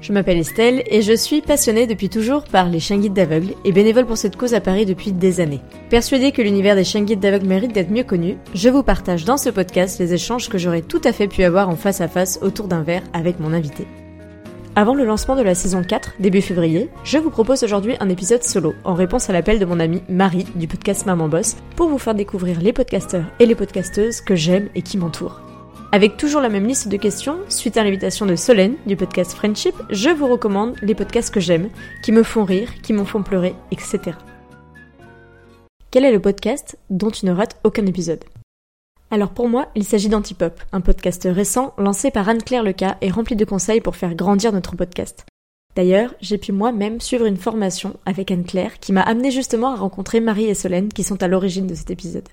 Je m'appelle Estelle et je suis passionnée depuis toujours par les chiens guides d'aveugles et bénévole pour cette cause à Paris depuis des années. Persuadée que l'univers des chiens guides d'aveugles mérite d'être mieux connu, je vous partage dans ce podcast les échanges que j'aurais tout à fait pu avoir en face à face autour d'un verre avec mon invité. Avant le lancement de la saison 4, début février, je vous propose aujourd'hui un épisode solo, en réponse à l'appel de mon amie Marie du podcast Maman Boss, pour vous faire découvrir les podcasteurs et les podcasteuses que j'aime et qui m'entourent. Avec toujours la même liste de questions, suite à l'invitation de Solène du podcast Friendship, je vous recommande les podcasts que j'aime, qui me font rire, qui m'en font pleurer, etc. Quel est le podcast dont tu ne rates aucun épisode? Alors pour moi, il s'agit d'Antipop, un podcast récent lancé par Anne-Claire Leca et rempli de conseils pour faire grandir notre podcast. D'ailleurs, j'ai pu moi-même suivre une formation avec Anne-Claire qui m'a amené justement à rencontrer Marie et Solène qui sont à l'origine de cet épisode.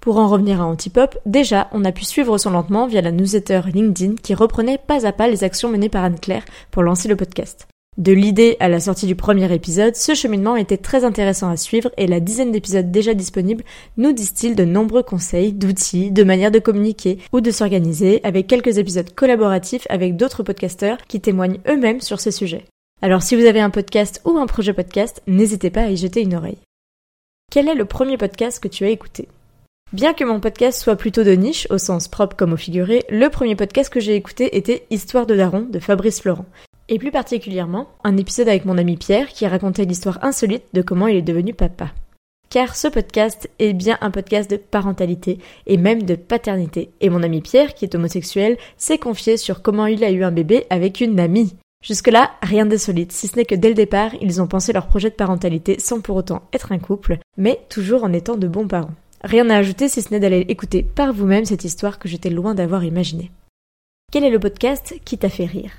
Pour en revenir à Antipop, déjà, on a pu suivre son lancement via la newsletter LinkedIn qui reprenait pas à pas les actions menées par Anne-Claire pour lancer le podcast. De l'idée à la sortie du premier épisode, ce cheminement était très intéressant à suivre et la dizaine d'épisodes déjà disponibles nous distille de nombreux conseils, d'outils, de manières de communiquer ou de s'organiser avec quelques épisodes collaboratifs avec d'autres podcasteurs qui témoignent eux-mêmes sur ces sujets. Alors si vous avez un podcast ou un projet podcast, n'hésitez pas à y jeter une oreille. Quel est le premier podcast que tu as écouté? Bien que mon podcast soit plutôt de niche, au sens propre comme au figuré, le premier podcast que j'ai écouté était Histoire de Daron de Fabrice Florent. Et plus particulièrement, un épisode avec mon ami Pierre qui racontait l'histoire insolite de comment il est devenu papa. Car ce podcast est bien un podcast de parentalité et même de paternité. Et mon ami Pierre, qui est homosexuel, s'est confié sur comment il a eu un bébé avec une amie. Jusque-là, rien d'insolite, si ce n'est que dès le départ, ils ont pensé leur projet de parentalité sans pour autant être un couple, mais toujours en étant de bons parents. Rien à ajouter si ce n'est d'aller écouter par vous-même cette histoire que j'étais loin d'avoir imaginée. Quel est le podcast qui t'a fait rire?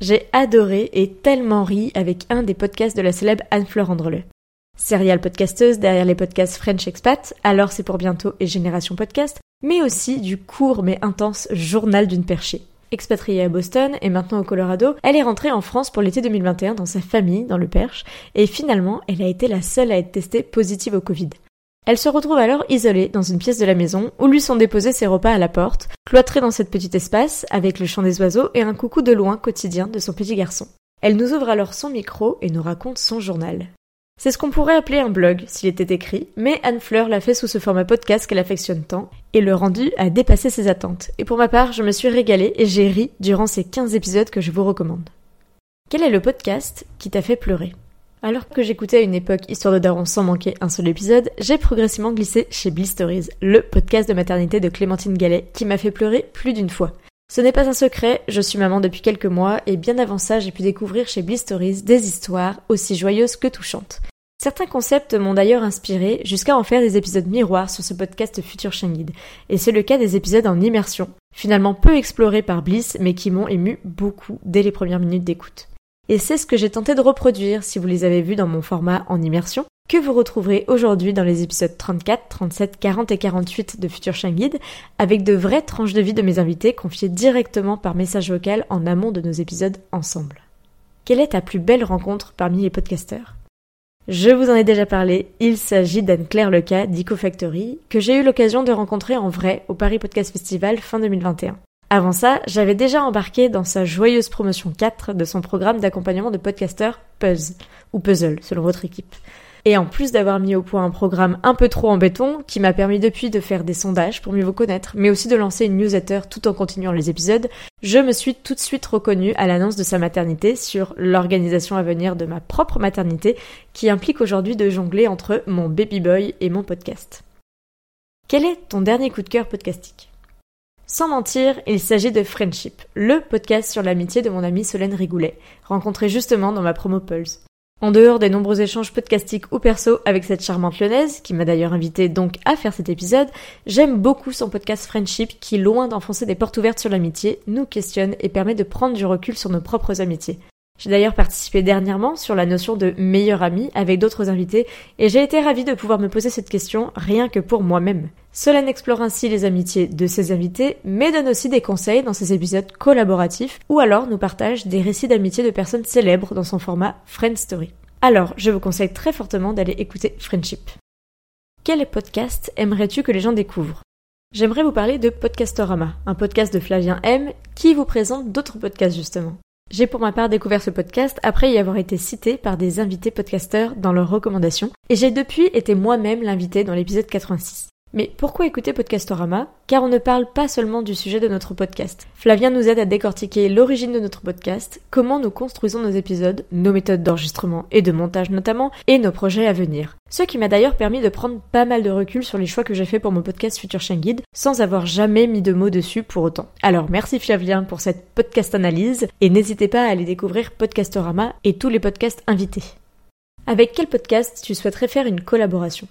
J'ai adoré et tellement ri avec un des podcasts de la célèbre Anne-Fleur Andreleu. Serial podcasteuse derrière les podcasts French Expat, alors c'est pour bientôt et Génération Podcast, mais aussi du court mais intense journal d'une perchée. Expatriée à Boston et maintenant au Colorado, elle est rentrée en France pour l'été 2021 dans sa famille, dans le Perche, et finalement, elle a été la seule à être testée positive au Covid. Elle se retrouve alors isolée dans une pièce de la maison où lui sont déposés ses repas à la porte, cloîtrée dans cet petit espace avec le chant des oiseaux et un coucou de loin quotidien de son petit garçon. Elle nous ouvre alors son micro et nous raconte son journal. C'est ce qu'on pourrait appeler un blog s'il était écrit, mais Anne Fleur l'a fait sous ce format podcast qu'elle affectionne tant, et le rendu a dépassé ses attentes. Et pour ma part, je me suis régalée et j'ai ri durant ces 15 épisodes que je vous recommande. Quel est le podcast qui t'a fait pleurer? Alors que j'écoutais à une époque Histoire de Daron sans manquer un seul épisode, j'ai progressivement glissé chez Blistories, le podcast de maternité de Clémentine Gallet qui m'a fait pleurer plus d'une fois. Ce n'est pas un secret, je suis maman depuis quelques mois et bien avant ça j'ai pu découvrir chez Blistories des histoires aussi joyeuses que touchantes. Certains concepts m'ont d'ailleurs inspiré jusqu'à en faire des épisodes miroirs sur ce podcast Futur Chien Et c'est le cas des épisodes en immersion, finalement peu explorés par Bliss mais qui m'ont ému beaucoup dès les premières minutes d'écoute. Et c'est ce que j'ai tenté de reproduire si vous les avez vus dans mon format en immersion, que vous retrouverez aujourd'hui dans les épisodes 34, 37, 40 et 48 de Futur Chien Guide, avec de vraies tranches de vie de mes invités confiées directement par message vocal en amont de nos épisodes ensemble. Quelle est ta plus belle rencontre parmi les podcasteurs? Je vous en ai déjà parlé, il s'agit d'Anne-Claire Leca d'EcoFactory, que j'ai eu l'occasion de rencontrer en vrai au Paris Podcast Festival fin 2021. Avant ça, j'avais déjà embarqué dans sa joyeuse promotion 4 de son programme d'accompagnement de podcasteurs Puzz, ou Puzzle, selon votre équipe. Et en plus d'avoir mis au point un programme un peu trop en béton, qui m'a permis depuis de faire des sondages pour mieux vous connaître, mais aussi de lancer une newsletter tout en continuant les épisodes, je me suis tout de suite reconnue à l'annonce de sa maternité sur l'organisation à venir de ma propre maternité, qui implique aujourd'hui de jongler entre mon baby boy et mon podcast. Quel est ton dernier coup de cœur podcastique? Sans mentir, il s'agit de Friendship, le podcast sur l'amitié de mon amie Solène Rigoulet, rencontrée justement dans ma promo Pulse. En dehors des nombreux échanges podcastiques ou perso avec cette charmante lyonnaise, qui m'a d'ailleurs invité donc à faire cet épisode, j'aime beaucoup son podcast Friendship qui, loin d'enfoncer des portes ouvertes sur l'amitié, nous questionne et permet de prendre du recul sur nos propres amitiés. J'ai d'ailleurs participé dernièrement sur la notion de meilleur ami avec d'autres invités et j'ai été ravie de pouvoir me poser cette question rien que pour moi-même. Solène explore ainsi les amitiés de ses invités mais donne aussi des conseils dans ses épisodes collaboratifs ou alors nous partage des récits d'amitié de personnes célèbres dans son format Friend Story. Alors, je vous conseille très fortement d'aller écouter Friendship. Quel podcast aimerais-tu que les gens découvrent? J'aimerais vous parler de Podcastorama, un podcast de Flavien M qui vous présente d'autres podcasts justement. J'ai pour ma part découvert ce podcast après y avoir été cité par des invités podcasteurs dans leurs recommandations, et j'ai depuis été moi-même l'invité dans l'épisode 86. Mais pourquoi écouter Podcastorama? Car on ne parle pas seulement du sujet de notre podcast. Flavien nous aide à décortiquer l'origine de notre podcast, comment nous construisons nos épisodes, nos méthodes d'enregistrement et de montage notamment, et nos projets à venir. Ce qui m'a d'ailleurs permis de prendre pas mal de recul sur les choix que j'ai fait pour mon podcast Future Chien Guide, sans avoir jamais mis de mots dessus pour autant. Alors merci Flavien pour cette podcast analyse, et n'hésitez pas à aller découvrir Podcastorama et tous les podcasts invités. Avec quel podcast tu souhaiterais faire une collaboration?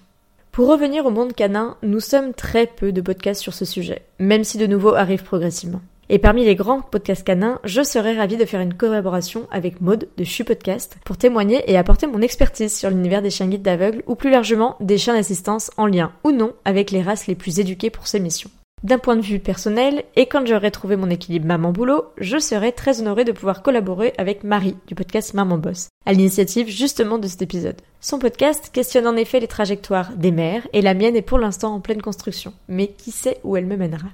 Pour revenir au monde canin, nous sommes très peu de podcasts sur ce sujet, même si de nouveaux arrivent progressivement. Et parmi les grands podcasts canins, je serais ravie de faire une collaboration avec Maude de Chu Podcast pour témoigner et apporter mon expertise sur l'univers des chiens guides d'aveugles ou plus largement des chiens d'assistance en lien ou non avec les races les plus éduquées pour ces missions. D'un point de vue personnel, et quand j'aurai trouvé mon équilibre maman-boulot, je serai très honorée de pouvoir collaborer avec Marie du podcast Maman Boss, à l'initiative justement de cet épisode. Son podcast questionne en effet les trajectoires des mères, et la mienne est pour l'instant en pleine construction, mais qui sait où elle me mènera?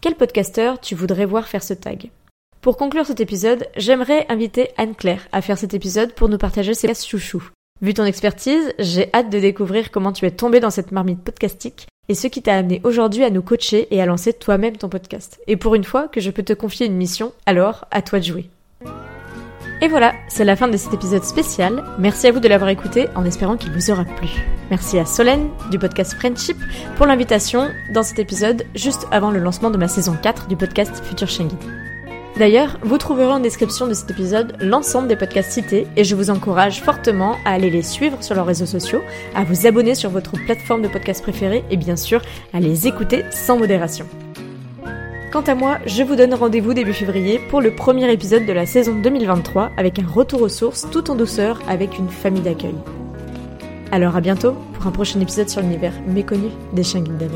Quel podcasteur tu voudrais voir faire ce tag? Pour conclure cet épisode, j'aimerais inviter Anne-Claire à faire cet épisode pour nous partager ses chouchous. Vu ton expertise, j'ai hâte de découvrir comment tu es tombée dans cette marmite podcastique et ce qui t'a amené aujourd'hui à nous coacher et à lancer toi-même ton podcast. Et pour une fois que je peux te confier une mission, alors à toi de jouer. Et voilà, c'est la fin de cet épisode spécial. Merci à vous de l'avoir écouté en espérant qu'il vous aura plu. Merci à Solène du podcast Friendship pour l'invitation dans cet épisode juste avant le lancement de ma saison 4 du podcast Future Guide. D'ailleurs, vous trouverez en description de cet épisode l'ensemble des podcasts cités et je vous encourage fortement à aller les suivre sur leurs réseaux sociaux, à vous abonner sur votre plateforme de podcast préférée et bien sûr à les écouter sans modération. Quant à moi, je vous donne rendez-vous début février pour le premier épisode de la saison 2023 avec un retour aux sources tout en douceur avec une famille d'accueil. Alors à bientôt pour un prochain épisode sur l'univers méconnu des chiens guides